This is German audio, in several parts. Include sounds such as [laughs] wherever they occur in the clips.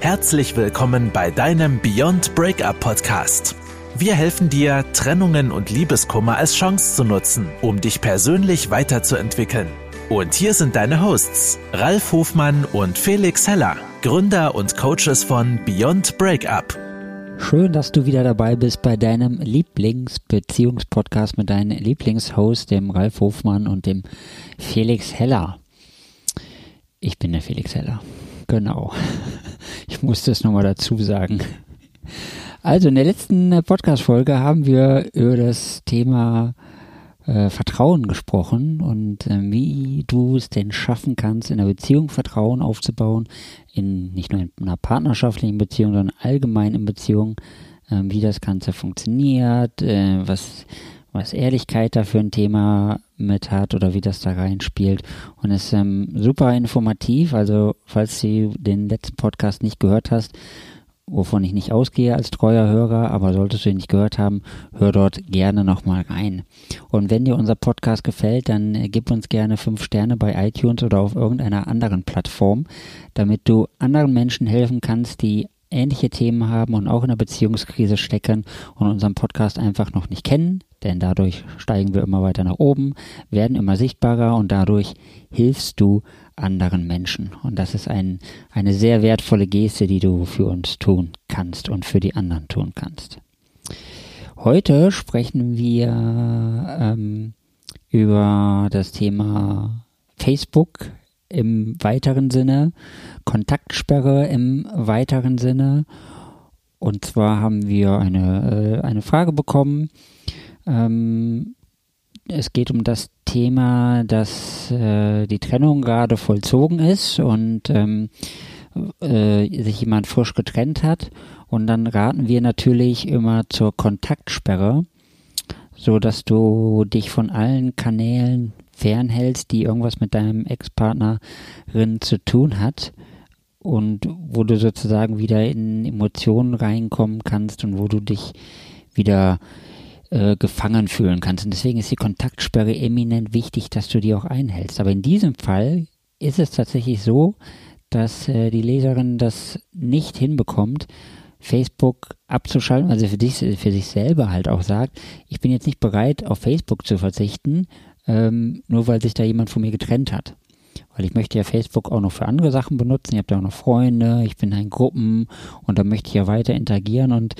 Herzlich willkommen bei deinem Beyond Breakup Podcast. Wir helfen dir, Trennungen und Liebeskummer als Chance zu nutzen, um dich persönlich weiterzuentwickeln. Und hier sind deine Hosts, Ralf Hofmann und Felix Heller, Gründer und Coaches von Beyond Breakup. Schön, dass du wieder dabei bist bei deinem Lieblingsbeziehungspodcast mit deinen Lieblingshost, dem Ralf Hofmann und dem Felix Heller. Ich bin der Felix Heller. Genau. [laughs] Ich muss das nochmal dazu sagen. Also in der letzten Podcast-Folge haben wir über das Thema äh, Vertrauen gesprochen und äh, wie du es denn schaffen kannst, in einer Beziehung Vertrauen aufzubauen, in nicht nur in einer partnerschaftlichen Beziehung, sondern allgemein in Beziehungen, äh, wie das Ganze funktioniert, äh, was was Ehrlichkeit da für ein Thema mit hat oder wie das da reinspielt. Und es ist ähm, super informativ. Also, falls du den letzten Podcast nicht gehört hast, wovon ich nicht ausgehe als treuer Hörer, aber solltest du ihn nicht gehört haben, hör dort gerne nochmal rein. Und wenn dir unser Podcast gefällt, dann äh, gib uns gerne fünf Sterne bei iTunes oder auf irgendeiner anderen Plattform, damit du anderen Menschen helfen kannst, die ähnliche Themen haben und auch in der Beziehungskrise stecken und unseren Podcast einfach noch nicht kennen, denn dadurch steigen wir immer weiter nach oben, werden immer sichtbarer und dadurch hilfst du anderen Menschen. Und das ist ein, eine sehr wertvolle Geste, die du für uns tun kannst und für die anderen tun kannst. Heute sprechen wir ähm, über das Thema Facebook im weiteren Sinne, Kontaktsperre im weiteren Sinne. Und zwar haben wir eine, äh, eine Frage bekommen. Ähm, es geht um das Thema, dass äh, die Trennung gerade vollzogen ist und ähm, äh, sich jemand frisch getrennt hat. Und dann raten wir natürlich immer zur Kontaktsperre, so dass du dich von allen Kanälen fernhältst, die irgendwas mit deinem Ex-Partnerin zu tun hat und wo du sozusagen wieder in Emotionen reinkommen kannst und wo du dich wieder äh, gefangen fühlen kannst. Und deswegen ist die Kontaktsperre eminent wichtig, dass du die auch einhältst. Aber in diesem Fall ist es tatsächlich so, dass äh, die Leserin das nicht hinbekommt, Facebook abzuschalten, also für, dich, für sich selber halt auch sagt, ich bin jetzt nicht bereit, auf Facebook zu verzichten, ähm, nur weil sich da jemand von mir getrennt hat. Weil ich möchte ja Facebook auch noch für andere Sachen benutzen. Ich habe da auch noch Freunde, ich bin in Gruppen und da möchte ich ja weiter interagieren und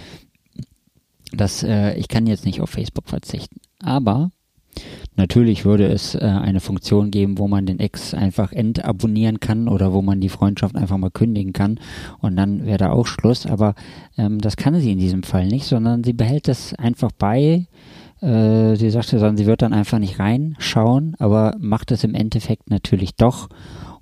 das, äh, ich kann jetzt nicht auf Facebook verzichten. Aber Natürlich würde es äh, eine Funktion geben, wo man den Ex einfach entabonnieren kann oder wo man die Freundschaft einfach mal kündigen kann und dann wäre da auch Schluss. Aber ähm, das kann sie in diesem Fall nicht, sondern sie behält das einfach bei, äh, sie sagte dann, sie wird dann einfach nicht reinschauen, aber macht es im Endeffekt natürlich doch.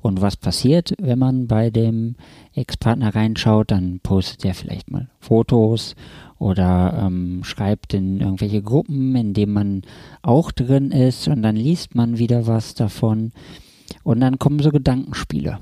Und was passiert, wenn man bei dem Ex-Partner reinschaut, dann postet er vielleicht mal Fotos oder ähm, schreibt in irgendwelche Gruppen, in denen man auch drin ist und dann liest man wieder was davon und dann kommen so Gedankenspiele.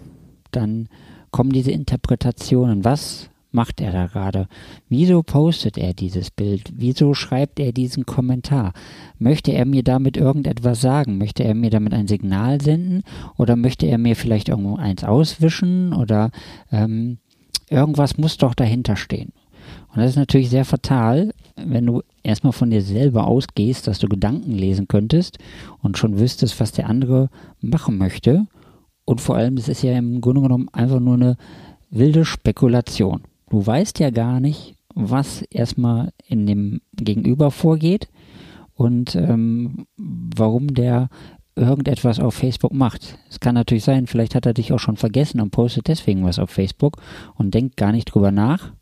Dann kommen diese Interpretationen. Was macht er da gerade? Wieso postet er dieses Bild? Wieso schreibt er diesen Kommentar? Möchte er mir damit irgendetwas sagen? Möchte er mir damit ein Signal senden? Oder möchte er mir vielleicht irgendwo eins auswischen? Oder ähm, irgendwas muss doch dahinter stehen. Und das ist natürlich sehr fatal, wenn du erstmal von dir selber ausgehst, dass du Gedanken lesen könntest und schon wüsstest, was der andere machen möchte. Und vor allem, es ist ja im Grunde genommen einfach nur eine wilde Spekulation. Du weißt ja gar nicht, was erstmal in dem Gegenüber vorgeht und ähm, warum der irgendetwas auf Facebook macht. Es kann natürlich sein, vielleicht hat er dich auch schon vergessen und postet deswegen was auf Facebook und denkt gar nicht drüber nach.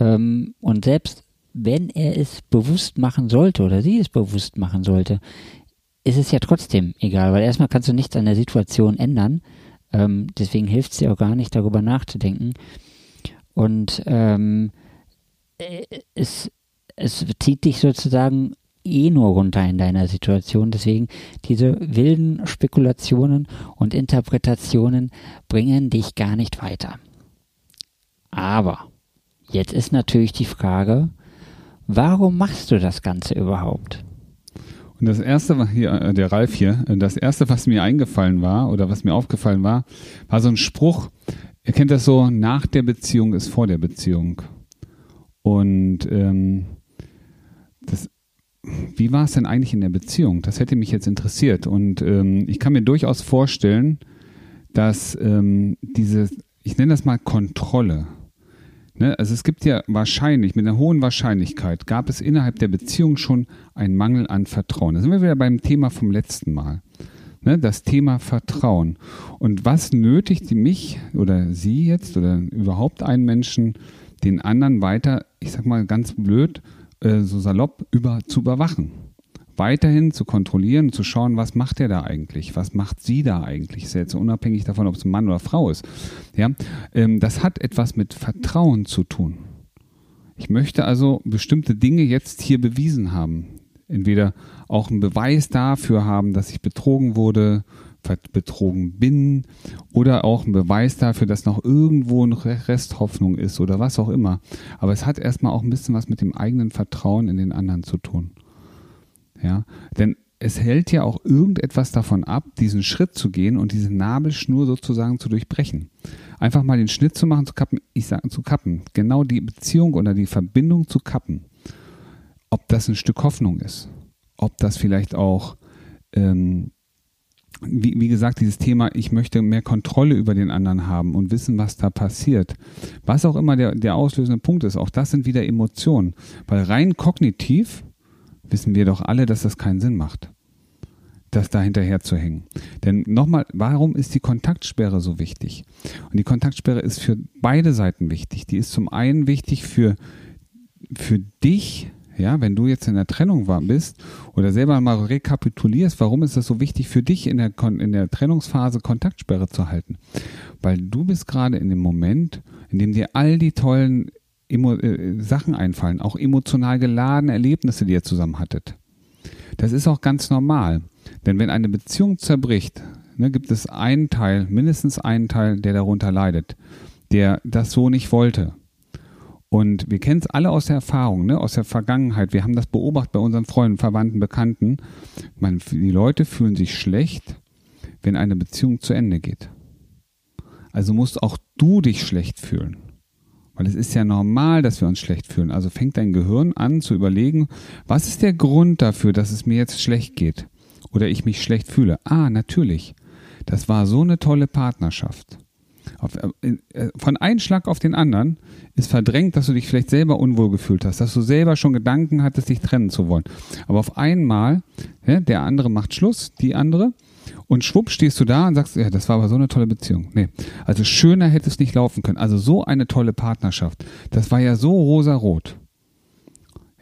Ähm, und selbst wenn er es bewusst machen sollte oder sie es bewusst machen sollte, ist es ja trotzdem egal, weil erstmal kannst du nichts an der Situation ändern. Ähm, deswegen hilft es dir auch gar nicht, darüber nachzudenken. Und ähm, äh, es, es zieht dich sozusagen eh nur runter in deiner Situation. Deswegen diese wilden Spekulationen und Interpretationen bringen dich gar nicht weiter. Aber jetzt ist natürlich die Frage, warum machst du das Ganze überhaupt? Und das erste, hier, äh, der Ralf hier, das erste, was mir eingefallen war oder was mir aufgefallen war, war so ein Spruch, Ihr kennt das so, nach der Beziehung ist vor der Beziehung. Und ähm, das, wie war es denn eigentlich in der Beziehung? Das hätte mich jetzt interessiert. Und ähm, ich kann mir durchaus vorstellen, dass ähm, diese, ich nenne das mal Kontrolle. Ne? Also es gibt ja wahrscheinlich, mit einer hohen Wahrscheinlichkeit, gab es innerhalb der Beziehung schon einen Mangel an Vertrauen. Da sind wir wieder beim Thema vom letzten Mal. Ne? Das Thema Vertrauen. Und was nötigt mich oder Sie jetzt oder überhaupt einen Menschen, den anderen weiter, ich sag mal ganz blöd, äh, so salopp über, zu überwachen? Weiterhin zu kontrollieren, zu schauen, was macht er da eigentlich, was macht sie da eigentlich, ist jetzt unabhängig davon, ob es ein Mann oder Frau ist. Ja, ähm, das hat etwas mit Vertrauen zu tun. Ich möchte also bestimmte Dinge jetzt hier bewiesen haben. Entweder auch einen Beweis dafür haben, dass ich betrogen wurde, betrogen bin oder auch einen Beweis dafür, dass noch irgendwo eine Resthoffnung ist oder was auch immer. Aber es hat erstmal auch ein bisschen was mit dem eigenen Vertrauen in den anderen zu tun. Ja, denn es hält ja auch irgendetwas davon ab, diesen Schritt zu gehen und diese Nabelschnur sozusagen zu durchbrechen. Einfach mal den Schnitt zu machen, zu kappen, ich sage zu kappen, genau die Beziehung oder die Verbindung zu kappen. Ob das ein Stück Hoffnung ist, ob das vielleicht auch, ähm, wie, wie gesagt, dieses Thema, ich möchte mehr Kontrolle über den anderen haben und wissen, was da passiert. Was auch immer der, der auslösende Punkt ist, auch das sind wieder Emotionen. Weil rein kognitiv wissen wir doch alle, dass das keinen Sinn macht, das da hinterher zu hängen. Denn nochmal, warum ist die Kontaktsperre so wichtig? Und die Kontaktsperre ist für beide Seiten wichtig. Die ist zum einen wichtig für, für dich, ja, wenn du jetzt in der Trennung war, bist oder selber mal rekapitulierst, warum ist das so wichtig für dich in der, in der Trennungsphase Kontaktsperre zu halten? Weil du bist gerade in dem Moment, in dem dir all die tollen Emo äh, Sachen einfallen, auch emotional geladene Erlebnisse, die ihr zusammen hattet. Das ist auch ganz normal. Denn wenn eine Beziehung zerbricht, ne, gibt es einen Teil, mindestens einen Teil, der darunter leidet, der das so nicht wollte. Und wir kennen es alle aus der Erfahrung, ne, aus der Vergangenheit. Wir haben das beobachtet bei unseren Freunden, Verwandten, Bekannten. Man, die Leute fühlen sich schlecht, wenn eine Beziehung zu Ende geht. Also musst auch du dich schlecht fühlen. Weil es ist ja normal, dass wir uns schlecht fühlen. Also fängt dein Gehirn an zu überlegen, was ist der Grund dafür, dass es mir jetzt schlecht geht? Oder ich mich schlecht fühle? Ah, natürlich. Das war so eine tolle Partnerschaft. Auf, äh, äh, von einem Schlag auf den anderen ist verdrängt, dass du dich vielleicht selber unwohl gefühlt hast, dass du selber schon Gedanken hattest, dich trennen zu wollen. Aber auf einmal, ja, der andere macht Schluss, die andere, und schwupp stehst du da und sagst, ja, das war aber so eine tolle Beziehung. Nee, also schöner hätte es nicht laufen können. Also so eine tolle Partnerschaft. Das war ja so rosarot.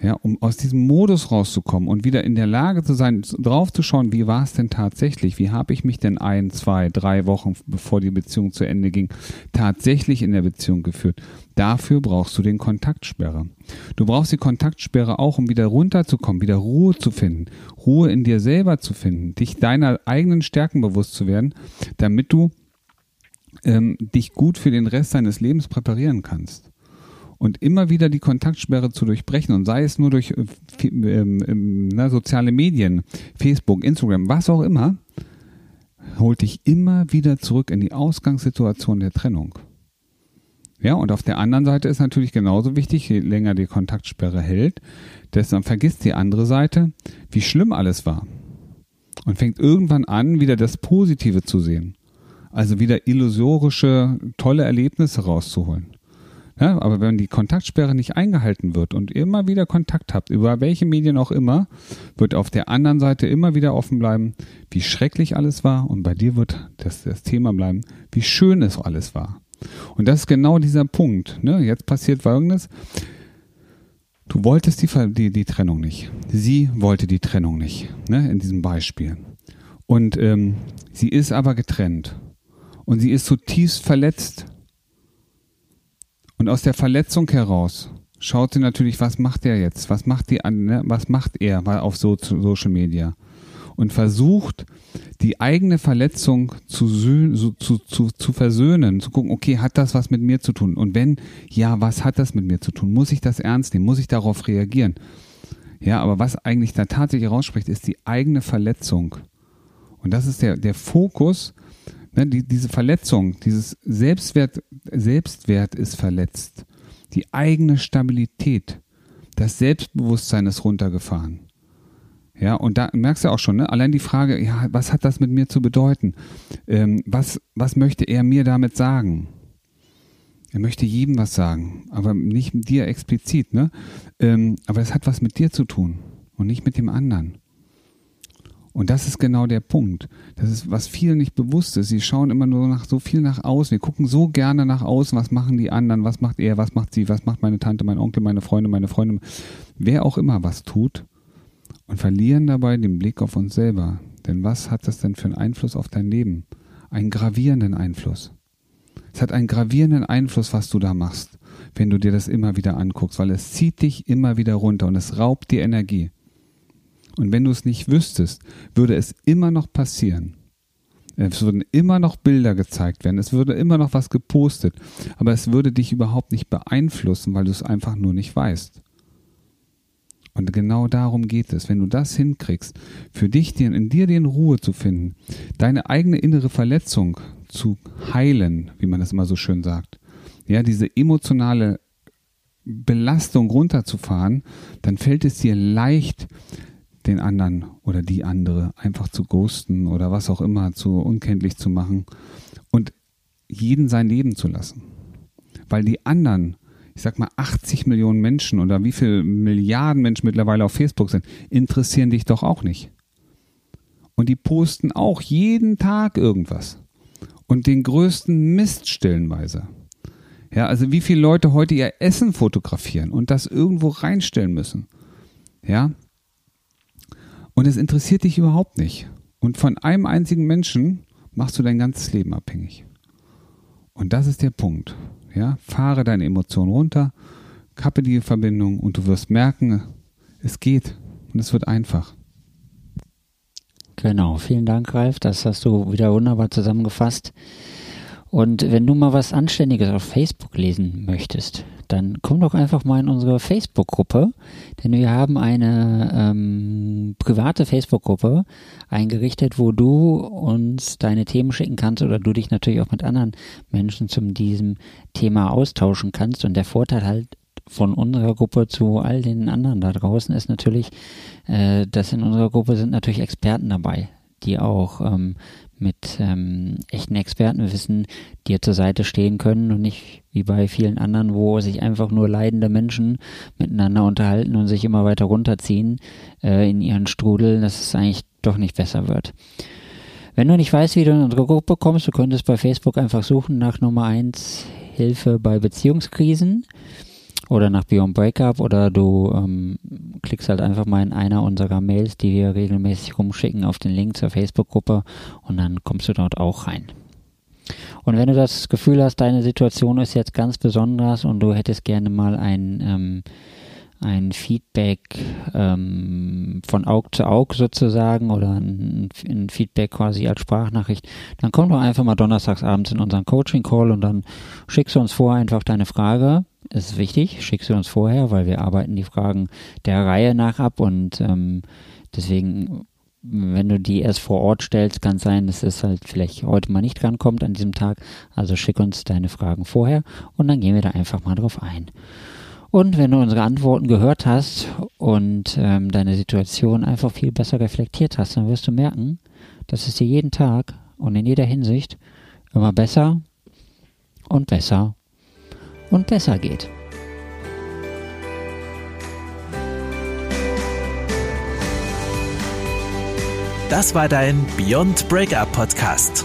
Ja, um aus diesem Modus rauszukommen und wieder in der Lage zu sein, draufzuschauen, wie war es denn tatsächlich? Wie habe ich mich denn ein, zwei, drei Wochen, bevor die Beziehung zu Ende ging, tatsächlich in der Beziehung geführt? Dafür brauchst du den Kontaktsperre. Du brauchst die Kontaktsperre auch, um wieder runterzukommen, wieder Ruhe zu finden, Ruhe in dir selber zu finden, dich deiner eigenen Stärken bewusst zu werden, damit du ähm, dich gut für den Rest deines Lebens präparieren kannst und immer wieder die Kontaktsperre zu durchbrechen und sei es nur durch äh, ähm, ähm, na, soziale Medien, Facebook, Instagram, was auch immer, holt dich immer wieder zurück in die Ausgangssituation der Trennung. Ja, und auf der anderen Seite ist natürlich genauso wichtig, je länger die Kontaktsperre hält, desto vergisst die andere Seite, wie schlimm alles war. Und fängt irgendwann an, wieder das Positive zu sehen. Also wieder illusorische, tolle Erlebnisse rauszuholen. Ja, aber wenn die Kontaktsperre nicht eingehalten wird und immer wieder Kontakt habt, über welche Medien auch immer, wird auf der anderen Seite immer wieder offen bleiben, wie schrecklich alles war und bei dir wird das, das Thema bleiben, wie schön es alles war. Und das ist genau dieser Punkt. Ne? Jetzt passiert Folgendes. Du wolltest die, die, die Trennung nicht. Sie wollte die Trennung nicht, ne? in diesem Beispiel. Und ähm, sie ist aber getrennt. Und sie ist zutiefst verletzt und aus der Verletzung heraus schaut sie natürlich, was macht er jetzt? Was macht die ne? was macht er auf so, Social Media? Und versucht, die eigene Verletzung zu, zu, zu, zu versöhnen, zu gucken, okay, hat das was mit mir zu tun? Und wenn, ja, was hat das mit mir zu tun? Muss ich das ernst nehmen? Muss ich darauf reagieren? Ja, aber was eigentlich da tatsächlich rausspricht, ist die eigene Verletzung. Und das ist der, der Fokus, Ne, die, diese Verletzung, dieses Selbstwert, Selbstwert ist verletzt. Die eigene Stabilität, das Selbstbewusstsein ist runtergefahren. Ja, und da merkst du auch schon, ne? allein die Frage, ja, was hat das mit mir zu bedeuten? Ähm, was, was möchte er mir damit sagen? Er möchte jedem was sagen, aber nicht dir explizit, ne? Ähm, aber es hat was mit dir zu tun und nicht mit dem anderen. Und das ist genau der Punkt. Das ist, was vielen nicht bewusst ist. Sie schauen immer nur nach so viel nach außen. Wir gucken so gerne nach außen. Was machen die anderen? Was macht er? Was macht sie? Was macht meine Tante, mein Onkel, meine Freunde, meine Freundin? Wer auch immer was tut und verlieren dabei den Blick auf uns selber. Denn was hat das denn für einen Einfluss auf dein Leben? Einen gravierenden Einfluss. Es hat einen gravierenden Einfluss, was du da machst, wenn du dir das immer wieder anguckst, weil es zieht dich immer wieder runter und es raubt dir Energie. Und wenn du es nicht wüsstest, würde es immer noch passieren. Es würden immer noch Bilder gezeigt werden, es würde immer noch was gepostet, aber es würde dich überhaupt nicht beeinflussen, weil du es einfach nur nicht weißt. Und genau darum geht es. Wenn du das hinkriegst, für dich in dir den Ruhe zu finden, deine eigene innere Verletzung zu heilen, wie man das immer so schön sagt, ja, diese emotionale Belastung runterzufahren, dann fällt es dir leicht, den anderen oder die andere einfach zu ghosten oder was auch immer zu unkenntlich zu machen und jeden sein Leben zu lassen. Weil die anderen ich sag mal, 80 Millionen Menschen oder wie viele Milliarden Menschen mittlerweile auf Facebook sind, interessieren dich doch auch nicht. Und die posten auch jeden Tag irgendwas. Und den größten Mist stellenweise. Ja, also wie viele Leute heute ihr Essen fotografieren und das irgendwo reinstellen müssen. Ja. Und es interessiert dich überhaupt nicht. Und von einem einzigen Menschen machst du dein ganzes Leben abhängig. Und das ist der Punkt. Ja, fahre deine Emotionen runter, kappe die Verbindung und du wirst merken, es geht und es wird einfach. Genau, vielen Dank, Ralf. Das hast du wieder wunderbar zusammengefasst. Und wenn du mal was Anständiges auf Facebook lesen möchtest, dann komm doch einfach mal in unsere Facebook-Gruppe, denn wir haben eine ähm, private Facebook-Gruppe eingerichtet, wo du uns deine Themen schicken kannst oder du dich natürlich auch mit anderen Menschen zu diesem Thema austauschen kannst. Und der Vorteil halt von unserer Gruppe zu all den anderen da draußen ist natürlich, äh, dass in unserer Gruppe sind natürlich Experten dabei, die auch ähm, mit ähm, echten Expertenwissen dir zur Seite stehen können und nicht wie bei vielen anderen, wo sich einfach nur leidende Menschen miteinander unterhalten und sich immer weiter runterziehen äh, in ihren Strudel, dass es eigentlich doch nicht besser wird. Wenn du nicht weißt, wie du in unsere Gruppe kommst, du könntest bei Facebook einfach suchen nach Nummer 1 Hilfe bei Beziehungskrisen oder nach Beyond Breakup oder du ähm, klickst halt einfach mal in einer unserer Mails, die wir regelmäßig rumschicken, auf den Link zur Facebook-Gruppe und dann kommst du dort auch rein. Und wenn du das Gefühl hast, deine Situation ist jetzt ganz besonders und du hättest gerne mal ein, ähm, ein Feedback ähm, von Aug zu Aug sozusagen oder ein, ein, Feedback quasi als Sprachnachricht, dann komm doch einfach mal donnerstags abends in unseren Coaching-Call und dann schickst du uns vor einfach deine Frage ist wichtig, schickst du uns vorher, weil wir arbeiten die Fragen der Reihe nach ab und ähm, deswegen, wenn du die erst vor Ort stellst, kann es sein, dass es halt vielleicht heute mal nicht drankommt an diesem Tag. Also schick uns deine Fragen vorher und dann gehen wir da einfach mal drauf ein. Und wenn du unsere Antworten gehört hast und ähm, deine Situation einfach viel besser reflektiert hast, dann wirst du merken, dass es dir jeden Tag und in jeder Hinsicht immer besser und besser und besser geht. Das war dein Beyond Breakup Podcast.